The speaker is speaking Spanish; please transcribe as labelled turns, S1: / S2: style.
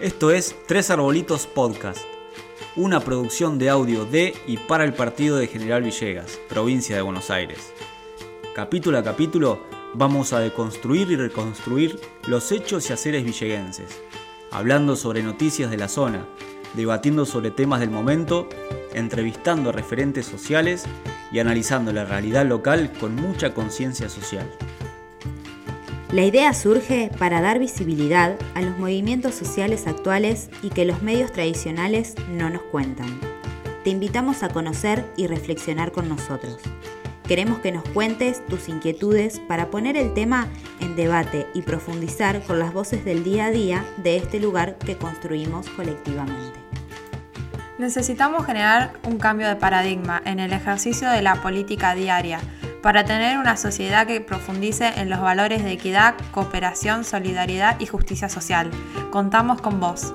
S1: Esto es Tres Arbolitos Podcast, una producción de audio de y para el partido de General Villegas, provincia de Buenos Aires. Capítulo a capítulo vamos a deconstruir y reconstruir los hechos y haceres villeguenses, hablando sobre noticias de la zona, debatiendo sobre temas del momento, entrevistando a referentes sociales y analizando la realidad local con mucha conciencia social.
S2: La idea surge para dar visibilidad a los movimientos sociales actuales y que los medios tradicionales no nos cuentan. Te invitamos a conocer y reflexionar con nosotros. Queremos que nos cuentes tus inquietudes para poner el tema en debate y profundizar con las voces del día a día de este lugar que construimos colectivamente.
S3: Necesitamos generar un cambio de paradigma en el ejercicio de la política diaria para tener una sociedad que profundice en los valores de equidad, cooperación, solidaridad y justicia social. Contamos con vos.